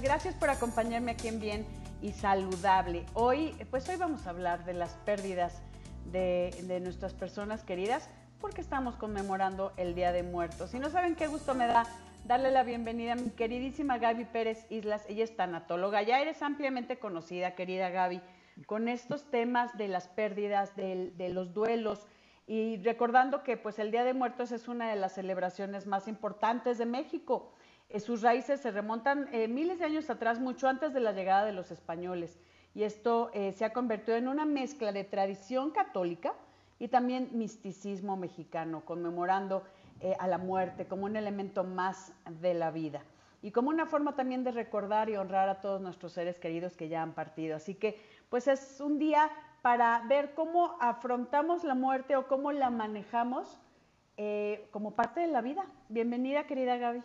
gracias. Gracias por acompañarme aquí en Bien y Saludable. Hoy, pues hoy vamos a hablar de las pérdidas de, de nuestras personas queridas porque estamos conmemorando el Día de Muertos. Y no saben qué gusto me da darle la bienvenida a mi queridísima Gaby Pérez Islas. Ella es tanatóloga. Ya eres ampliamente conocida, querida Gaby, con estos temas de las pérdidas, de, de los duelos. Y recordando que pues el Día de Muertos es una de las celebraciones más importantes de México. Eh, sus raíces se remontan eh, miles de años atrás, mucho antes de la llegada de los españoles. Y esto eh, se ha convertido en una mezcla de tradición católica y también misticismo mexicano, conmemorando a la muerte como un elemento más de la vida y como una forma también de recordar y honrar a todos nuestros seres queridos que ya han partido. Así que pues es un día para ver cómo afrontamos la muerte o cómo la manejamos como parte de la vida. Bienvenida, querida Gaby.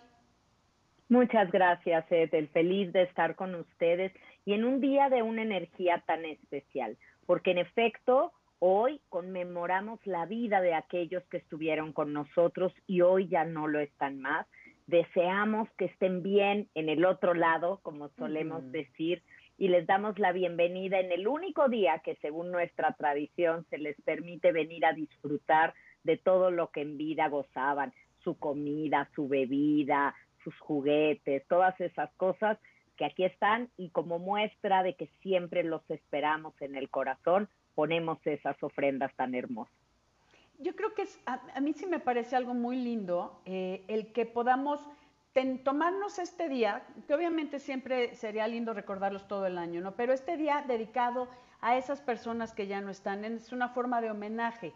Muchas gracias, Ethel. Feliz de estar con ustedes y en un día de una energía tan especial, porque en efecto, hoy conmemoramos la vida de aquellos que estuvieron con nosotros y hoy ya no lo están más. Deseamos que estén bien en el otro lado, como solemos decir, y les damos la bienvenida en el único día que según nuestra tradición se les permite venir a disfrutar de todo lo que en vida gozaban, su comida, su bebida, sus juguetes, todas esas cosas que aquí están y como muestra de que siempre los esperamos en el corazón, ponemos esas ofrendas tan hermosas. Yo creo que es, a, mí sí me parece algo muy lindo eh, el que podamos tomarnos este día, que obviamente siempre sería lindo recordarlos todo el año, ¿no? Pero este día dedicado a esas personas que ya no están, es una forma de homenaje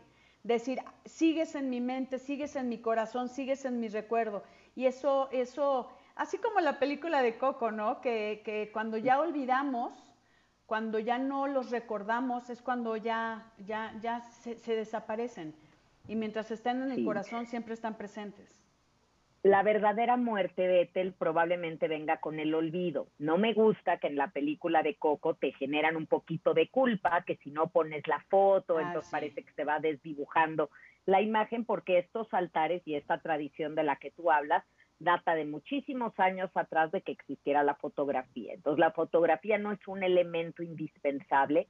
decir, sigues en mi mente, sigues en mi corazón, sigues en mi recuerdo. Y eso, eso, así como la película de Coco, ¿no? Que, que cuando ya olvidamos, cuando ya no los recordamos, es cuando ya, ya, ya se, desaparecen. Y mientras estén en el corazón, siempre están presentes la verdadera muerte de Ethel probablemente venga con el olvido. No me gusta que en la película de Coco te generan un poquito de culpa, que si no pones la foto, ah, entonces parece que se va desdibujando la imagen, porque estos altares y esta tradición de la que tú hablas data de muchísimos años atrás de que existiera la fotografía. Entonces la fotografía no es un elemento indispensable,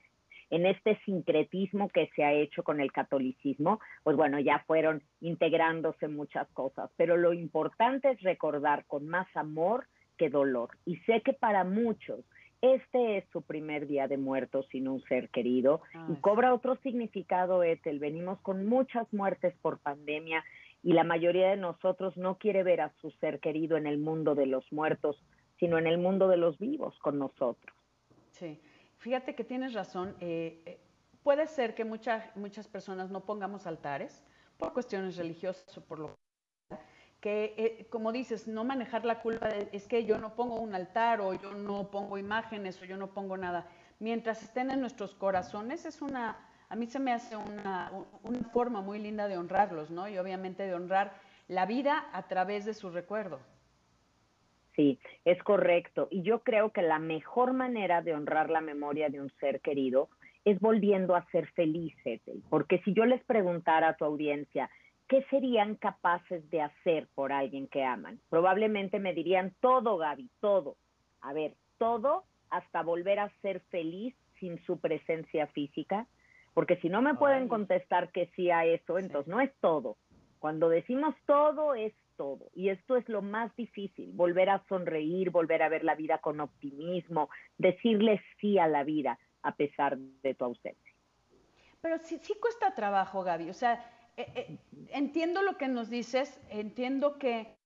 en este sincretismo que se ha hecho con el catolicismo, pues bueno, ya fueron integrándose muchas cosas, pero lo importante es recordar con más amor que dolor. Y sé que para muchos este es su primer día de muertos sin un ser querido y cobra otro significado, Ethel. Venimos con muchas muertes por pandemia y la mayoría de nosotros no quiere ver a su ser querido en el mundo de los muertos, sino en el mundo de los vivos con nosotros. Sí. Fíjate que tienes razón. Eh, eh, puede ser que muchas muchas personas no pongamos altares por cuestiones religiosas o por lo que, eh, como dices, no manejar la culpa de, es que yo no pongo un altar o yo no pongo imágenes o yo no pongo nada. Mientras estén en nuestros corazones es una, a mí se me hace una, una forma muy linda de honrarlos, ¿no? Y obviamente de honrar la vida a través de su recuerdo. Sí, es correcto. Y yo creo que la mejor manera de honrar la memoria de un ser querido es volviendo a ser felices. Porque si yo les preguntara a tu audiencia, ¿qué serían capaces de hacer por alguien que aman? Probablemente me dirían todo, Gaby, todo. A ver, todo hasta volver a ser feliz sin su presencia física. Porque si no me pueden contestar que sí a eso, entonces no es todo. Cuando decimos todo es todo. Y esto es lo más difícil, volver a sonreír, volver a ver la vida con optimismo, decirle sí a la vida a pesar de tu ausencia. Pero sí, sí cuesta trabajo, Gaby. O sea, eh, eh, entiendo lo que nos dices, entiendo que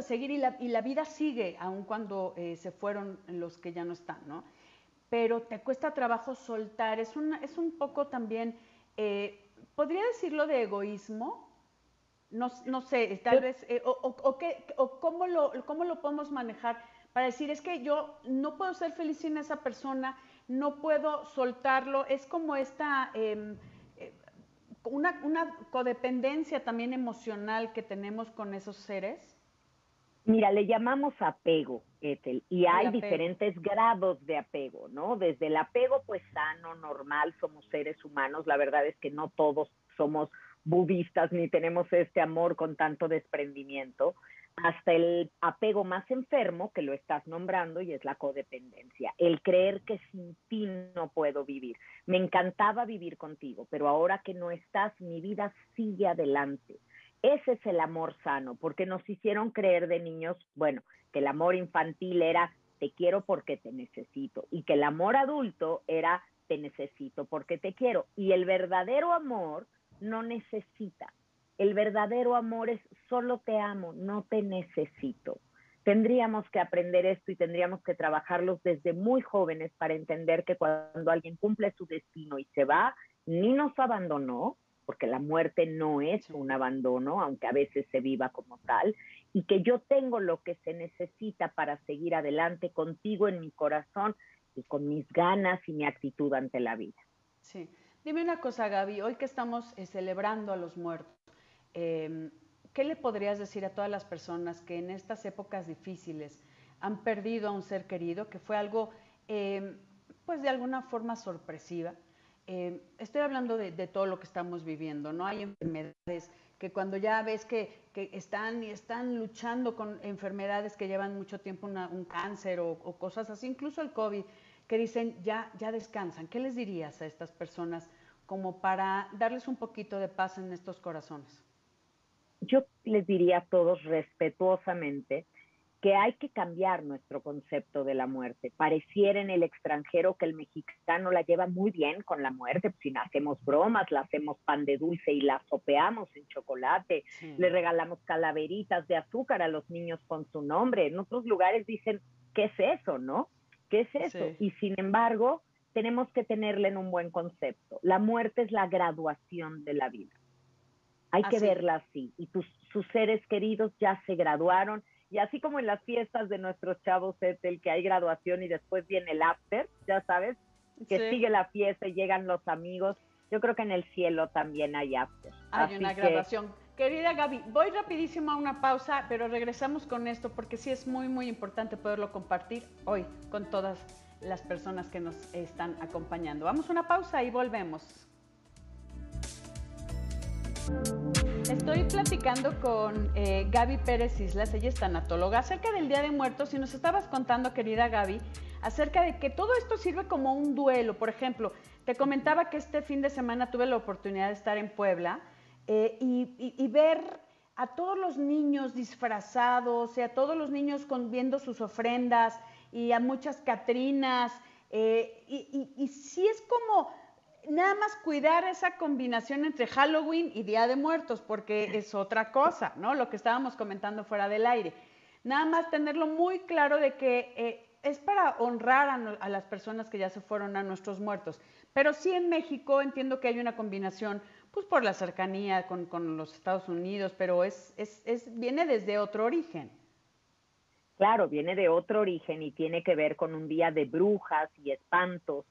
seguir y la, y la vida sigue, aun cuando eh, se fueron los que ya no están, ¿no? Pero te cuesta trabajo soltar, es, una, es un poco también, podría decirlo de egoísmo, no, no sé, tal vez, eh, o, o, qué, o cómo, lo, cómo lo podemos manejar para decir, es que yo no puedo ser feliz sin esa persona, no puedo soltarlo, es como esta, em, eh, una, una, codependencia también emocional que tenemos con esos seres. Mira, le llamamos apego, Ethel, y hay diferentes grados de apego, ¿no? Desde el apego, pues sano, normal, somos seres humanos, la verdad es que no todos somos budistas ni tenemos este amor con tanto desprendimiento, hasta el apego más enfermo, que lo estás nombrando, y es la codependencia, el creer que sin ti no puedo vivir. Me encantaba vivir contigo, pero ahora que no estás, mi vida sigue adelante. Ese es el amor sano, porque nos hicieron creer de niños, bueno, que el amor infantil era te quiero porque te necesito y que el amor adulto era te necesito porque te quiero. Y el verdadero amor no necesita. El verdadero amor es solo te amo, no te necesito. Tendríamos que aprender esto y tendríamos que trabajarlos desde muy jóvenes para entender que cuando alguien cumple su destino y se va, ni nos abandonó, porque la muerte no es un abandono, aunque a veces se viva como tal, y que yo tengo lo que se necesita para seguir adelante contigo en mi corazón y con mis ganas y mi actitud ante la vida. Sí. Dime una cosa, Gaby, hoy que estamos eh, celebrando a los muertos, em, ¿qué le podrías decir a todas las personas que en estas épocas difíciles han perdido a un ser querido, que fue algo, em, pues de alguna forma sorpresiva? Em, estoy hablando de, todo lo que estamos viviendo, ¿no? Hay enfermedades que cuando ya ves que, están y están luchando con enfermedades que llevan mucho tiempo, un cáncer o, o, cosas así, incluso el COVID, que dicen ya, ya descansan. ¿Qué les dirías a estas personas como para darles un poquito de paz en estos corazones? Yo les diría a todos respetuosamente que hay que cambiar nuestro concepto de la muerte. Pareciera en el extranjero que el mexicano la lleva muy bien con la muerte, pues si hacemos bromas, la hacemos pan de dulce y la sopeamos en chocolate, le regalamos calaveritas de azúcar a los niños con su nombre. En otros lugares dicen, ¿qué es eso, no? ¿Qué es eso? Y sin embargo, tenemos que tenerle en un buen concepto. La muerte es la graduación de la vida. Hay que verla así. Y tus, sus seres queridos ya se graduaron y así como en las fiestas de nuestros chavos el que hay graduación y después viene el after, ya sabes, que sigue la fiesta y llegan los amigos, yo creo que en el cielo también hay after. Hay una graduación. Querida Gaby, voy rapidísimo a una pausa, pero regresamos con esto porque sí es muy, muy importante poderlo compartir hoy con todas las personas que nos están acompañando. Vamos a una pausa y volvemos. Estoy platicando con eh, Gaby Pérez Islas, ella es tanatóloga, acerca del Día de Muertos y nos estabas contando, querida Gaby, acerca de que todo esto sirve como un duelo. Por ejemplo, te comentaba que este fin de semana tuve la oportunidad de estar en Puebla eh, y, ver a todos los niños disfrazados a todos los niños con, viendo sus ofrendas y a muchas Catrinas. Eh, y, y sí es como nada más cuidar esa combinación entre Halloween y Día de Muertos, porque es otra cosa, ¿no? Lo que estábamos comentando fuera del aire. Nada más tenerlo muy claro de que eh, es para honrar a, las personas que ya se fueron a nuestros muertos. Pero sí en México entiendo que hay una combinación, pues por la cercanía con, los Estados Unidos, pero es, es, es, viene desde otro origen. Claro, viene de otro origen y tiene que ver con un día de brujas y espantos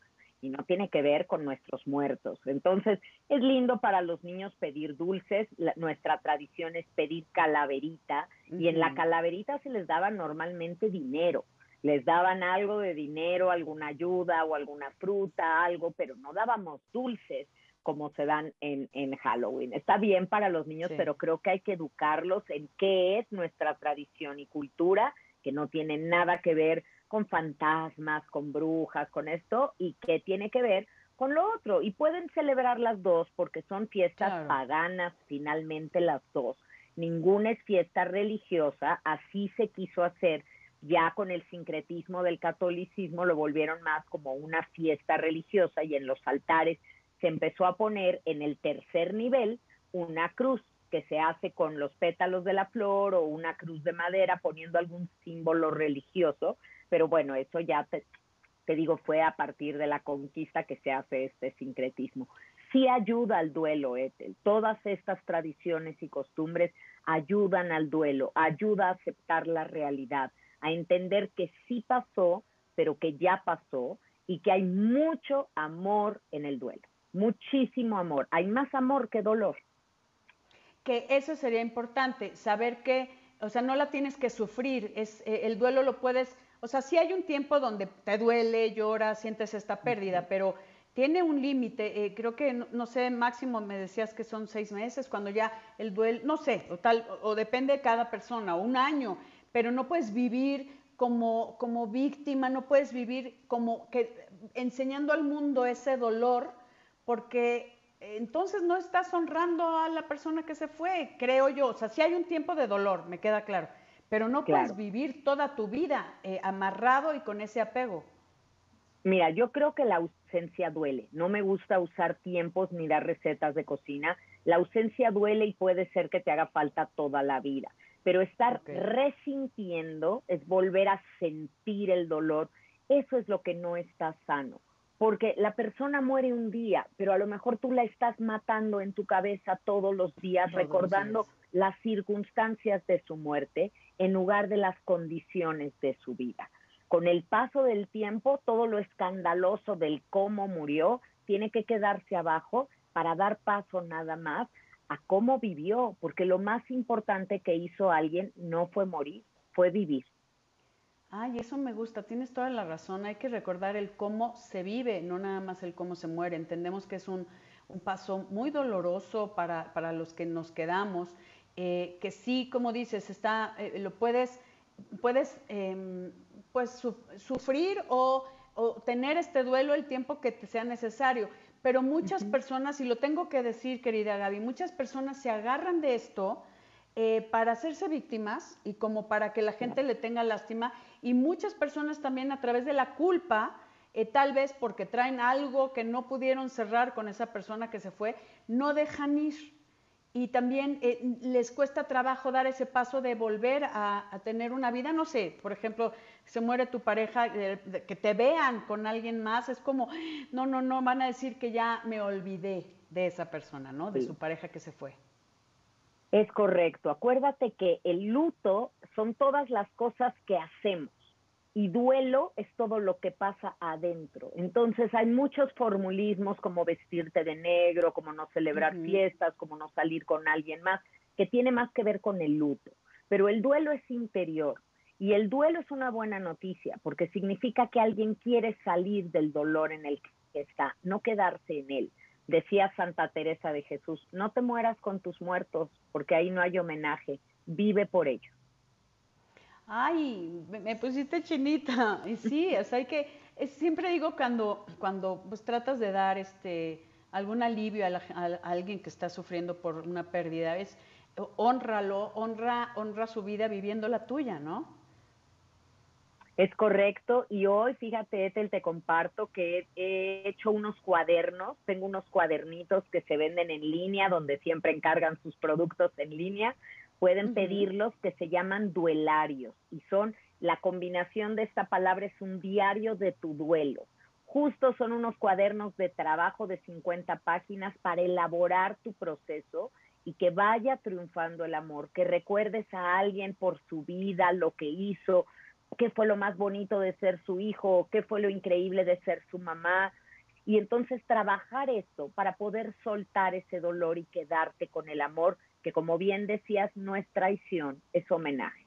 y no tiene que ver con nuestros muertos. Entonces, es lindo para los niños pedir dulces. nuestra tradición es pedir calaverita y en la calaverita se les daba normalmente dinero. Les daban algo de dinero, alguna ayuda o alguna fruta, algo, pero no dábamos dulces como se dan en, en Halloween. Está bien para los niños, pero creo que hay que educarlos en qué es nuestra tradición y cultura, que no tiene nada que ver con fantasmas, con brujas, con esto, y que tiene que ver con lo otro. Y pueden celebrar las dos porque son fiestas paganas, finalmente las dos. Ninguna es fiesta religiosa, así se quiso hacer. Ya con el sincretismo del catolicismo lo volvieron más como una fiesta religiosa y en los altares se empezó a poner en el tercer nivel una cruz que se hace con los pétalos de la flor o una cruz de madera poniendo algún símbolo religioso pero bueno, eso ya te, digo, fue a partir de la conquista que se hace este sincretismo. Sí ayuda al duelo, Ethel. Todas estas tradiciones y costumbres ayudan al duelo, ayuda a aceptar la realidad, a entender que sí pasó, pero que ya pasó y que hay mucho amor en el duelo, muchísimo amor. Hay más amor que dolor. Que eso sería importante, saber que, o sea, no la tienes que sufrir, es, eh, el duelo lo puedes o sea, sí hay un tiempo donde te duele, lloras, sientes esta pérdida, pero tiene un límite, eh, creo que, no, sé, máximo me decías que son seis meses, cuando ya el duelo, no sé, o, tal, o, depende de cada persona, o un año, pero no puedes vivir como, como víctima, no puedes vivir como que enseñando al mundo ese dolor, porque entonces no estás honrando a la persona que se fue, creo yo. O sea, sí hay un tiempo de dolor, me queda claro, pero no puedes vivir toda tu vida eh, amarrado y con ese apego. Mira, yo creo que la ausencia duele. No me gusta usar tiempos ni dar recetas de cocina. La ausencia duele y puede ser que te haga falta toda la vida. Pero estar resintiendo es volver a sentir el dolor. Eso es lo que no está sano. Porque la persona muere un día, pero a lo mejor tú la estás matando en tu cabeza todos los días, recordando las circunstancias de su muerte en lugar de las condiciones de su vida con el paso del tiempo, todo lo escandaloso del cómo murió tiene que quedarse abajo para dar paso nada más a cómo vivió, porque lo más importante que hizo alguien no fue morir, fue vivir. Ay, eso me gusta, tienes toda la razón, hay que recordar el cómo se vive, no nada más el cómo se muere. Entendemos que es un, paso muy doloroso para, para, los que nos quedamos, eh, que sí, como dices, está, eh, lo puedes, puedes em, pues sufrir o, tener este duelo el tiempo que te sea necesario. Pero muchas personas, y lo tengo que decir, querida Gaby, muchas personas se agarran de esto eh, para hacerse víctimas y como para que la gente le tenga lástima. Y muchas personas también a través de la culpa, eh, tal vez porque traen algo que no pudieron cerrar con esa persona que se fue, no dejan ir y también eh, les cuesta trabajo dar ese paso de volver a, tener una vida, no sé, por ejemplo, se muere tu pareja, que te vean con alguien más, es como, no, no, no, van a decir que ya me olvidé de esa persona, ¿no? De su pareja que se fue. Es correcto, acuérdate que el luto son todas las cosas que hacemos y duelo es todo lo que pasa adentro. Entonces hay muchos formulismos como vestirte de negro, como no celebrar fiestas, como no salir con alguien más, que tiene más que ver con el luto. Pero el duelo es interior y el duelo es una buena noticia porque significa que alguien quiere salir del dolor en el que está, no quedarse en él. Decía Santa Teresa de Jesús, no te mueras con tus muertos porque ahí no hay homenaje, vive por ellos. Ay, me, pusiste chinita. Y sí, o sea, hay que, siempre digo cuando, cuando pues tratas de dar este algún alivio a, alguien que está sufriendo por una pérdida, es honralo, honra, honra su vida viviendo la tuya, ¿no? Es correcto. Y hoy, fíjate, Ethel, te comparto que he hecho unos cuadernos, tengo unos cuadernitos que se venden en línea, donde siempre encargan sus productos en línea pueden pedirlos que se llaman duelarios y son la combinación de esta palabra es un diario de tu duelo. Justo son unos cuadernos de trabajo de 50 páginas para elaborar tu proceso y que vaya triunfando el amor, que recuerdes a alguien por su vida, lo que hizo, qué fue lo más bonito de ser su hijo, qué fue lo increíble de ser su mamá. Y entonces trabajar esto para poder soltar ese dolor y quedarte con el amor que como bien decías, no es traición, es homenaje.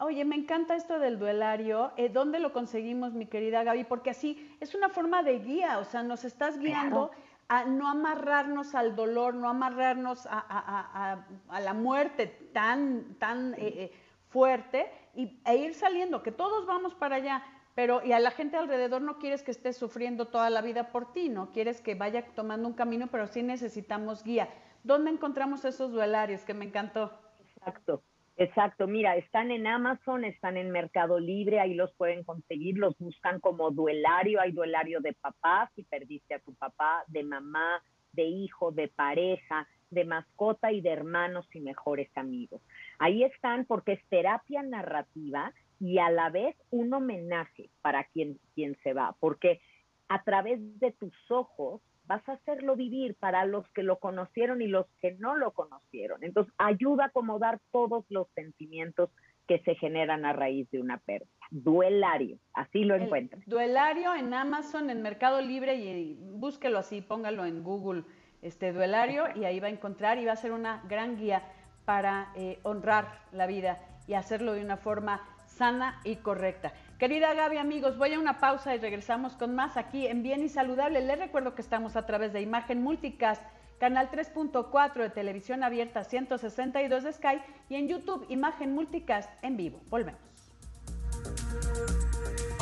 Oye, me encanta esto del duelario. Eh, ¿Dónde lo conseguimos, mi querida Gaby? Porque así es una forma de guía, o sea, nos estás guiando a no amarrarnos al dolor, no amarrarnos a, la muerte tan, tan eh, eh, fuerte y, e ir saliendo, que todos vamos para allá, pero y a la gente alrededor no quieres que esté sufriendo toda la vida por ti, no quieres que vaya tomando un camino, pero sí necesitamos guía. ¿Dónde encontramos esos duelarios? Que me encantó. Exacto. Exacto, mira, están en Amazon, están en Mercado Libre, ahí los pueden conseguir, los buscan como duelario, hay duelario de papá, si perdiste a tu papá, de mamá, de hijo, de pareja, de mascota y de hermanos y mejores amigos. Ahí están porque es terapia narrativa y a la vez un homenaje para quien, quien se va, porque a través de tus ojos vas a hacerlo vivir para los que lo conocieron y los que no lo conocieron. Entonces, ayuda a acomodar todos los sentimientos que se generan a raíz de una pérdida. Duelario, así lo encuentras. Duelario en Amazon, en Mercado Libre, y búsquelo así, póngalo en Google, este duelario, y ahí va a encontrar y va a ser una gran guía para eh, honrar la vida y hacerlo de una forma sana y correcta. Querida Gaby, amigos, voy a una pausa y regresamos con más aquí en Bien y Saludable. Les recuerdo que estamos a través de Imagen Multicast, canal 3.4 de televisión abierta 162 de Sky y en YouTube Imagen Multicast en vivo. Volvemos.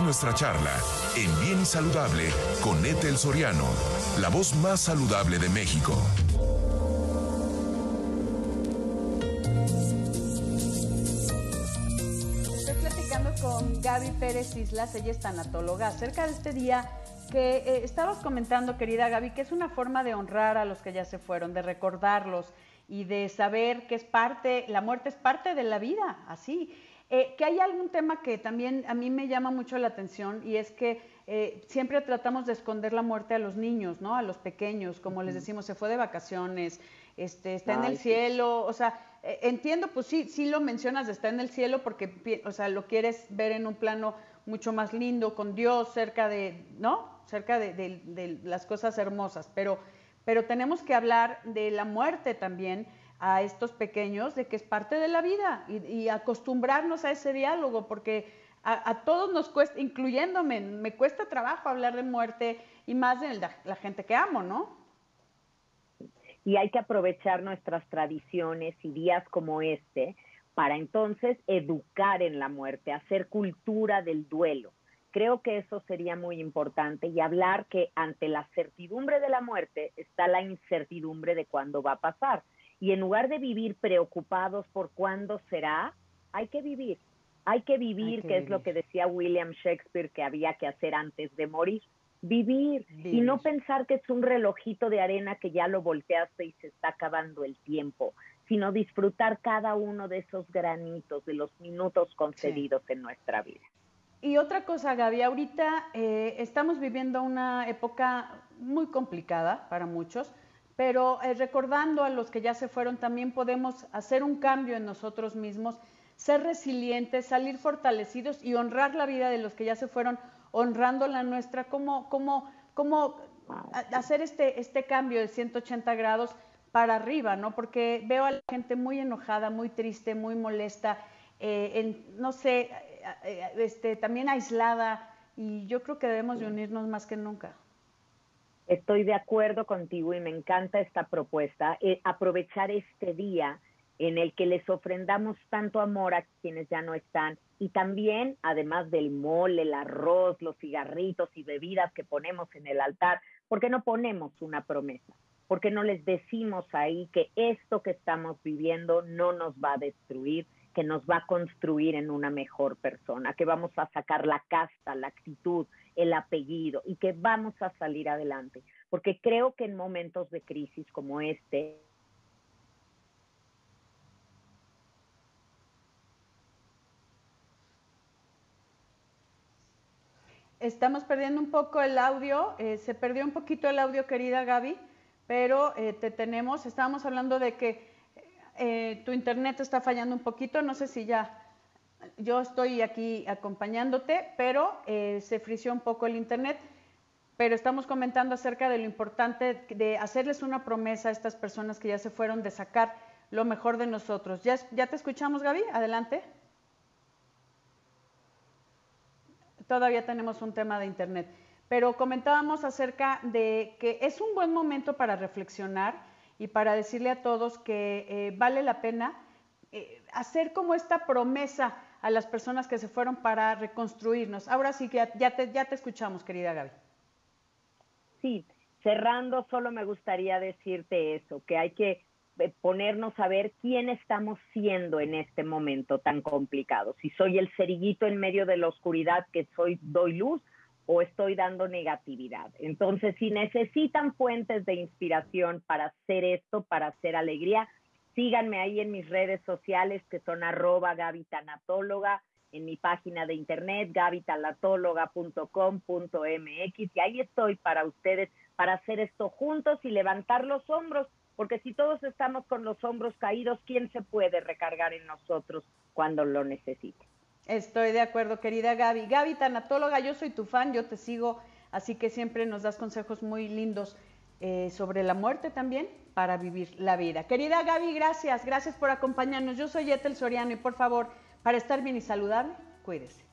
Nuestra charla en Bien y Saludable con Ethel Soriano, la voz más saludable de México. Con Gaby Pérez Islas, ella es tanatóloga, acerca de este día que eh, estabas comentando, querida Gaby, que es una forma de honrar a los que ya se fueron, de recordarlos y de saber que es parte, la muerte es parte de la vida, así. Eh, que hay algún tema que también a mí me llama mucho la atención y es que eh, siempre tratamos de esconder la muerte a los niños, ¿no? A los pequeños, como les decimos, se fue de vacaciones, este, está en el cielo, o sea, eh, entiendo, pues sí, sí lo mencionas, está en el cielo porque, o sea, lo quieres ver en un plano mucho más lindo, con Dios, cerca de, ¿no? Cerca de, las cosas hermosas, pero, pero tenemos que hablar de la muerte también a estos pequeños, de que es parte de la vida y, acostumbrarnos a ese diálogo, porque a, todos nos cuesta, incluyéndome, me cuesta trabajo hablar de muerte y más de la gente que amo, ¿no? Y hay que aprovechar nuestras tradiciones y días como este para entonces educar en la muerte, hacer cultura del duelo. Creo que eso sería muy importante y hablar que ante la certidumbre de la muerte está la incertidumbre de cuándo va a pasar. Y en lugar de vivir preocupados por cuándo será, hay que vivir. Hay que vivir, que, es lo que decía William Shakespeare que había que hacer antes de morir vivir, y no pensar que es un relojito de arena que ya lo volteaste y se está acabando el tiempo, sino disfrutar cada uno de esos granitos, de los minutos concedidos en nuestra vida. Y otra cosa, Gaby, ahorita eh, estamos viviendo una época muy complicada para muchos, pero eh, recordando a los que ya se fueron, también podemos hacer un cambio en nosotros mismos, ser resilientes, salir fortalecidos y honrar la vida de los que ya se fueron honrando la nuestra, cómo, cómo, cómo hacer este, este cambio de 180 grados para arriba, ¿no? Porque veo a la gente muy enojada, muy triste, muy molesta, eh, no sé, eh, este, también aislada, y yo creo que debemos de unirnos más que nunca. Estoy de acuerdo contigo y me encanta esta propuesta, eh, aprovechar este día en el que les ofrendamos tanto amor a quienes ya no están y también, además del mole, el arroz, los cigarritos y bebidas que ponemos en el altar, ¿por qué no ponemos una promesa? ¿Por qué no les decimos ahí que esto que estamos viviendo no nos va a destruir, que nos va a construir en una mejor persona, que vamos a sacar la casta, la actitud, el apellido y que vamos a salir adelante? Porque creo que en momentos de crisis como este, Estamos perdiendo un poco el audio, eh, se perdió un poquito el audio, querida Gaby, pero eh, te tenemos. Estábamos hablando de que eh, tu internet está fallando un poquito, no sé si ya, yo estoy aquí acompañándote, pero se frició un poco el internet. Pero estamos comentando acerca de lo importante de hacerles una promesa a estas personas que ya se fueron, de sacar lo mejor de nosotros. ¿Ya, ya te escuchamos, Gaby? Adelante. Todavía tenemos un tema de Internet. Pero comentábamos acerca de que es un buen momento para reflexionar y para decirle a todos que eh, vale la pena eh, hacer como esta promesa a las personas que se fueron para reconstruirnos. Ahora sí que ya te, ya te escuchamos, querida Gaby. Sí, cerrando, solo me gustaría decirte eso, que hay que ponernos a ver quién estamos siendo en este momento tan complicado. Si soy el cerillito en medio de la oscuridad que soy, doy luz o estoy dando negatividad. Entonces, si necesitan fuentes de inspiración para hacer esto, para hacer alegría, síganme ahí en mis redes sociales que son arroba gavitanatóloga, en mi página de internet gavitanatóloga.com.mx y ahí estoy para ustedes, para hacer esto juntos y levantar los hombros porque si todos estamos con los hombros caídos, ¿quién se puede recargar en nosotros cuando lo necesite? Estoy de acuerdo, querida Gaby. Gaby, tanatóloga, yo soy tu fan, yo te sigo, así que siempre nos das consejos muy lindos eh, sobre la muerte también para vivir la vida. Querida Gaby, gracias, gracias por acompañarnos. Yo soy Ethel Soriano y por favor, para estar bien y saludable, cuídese.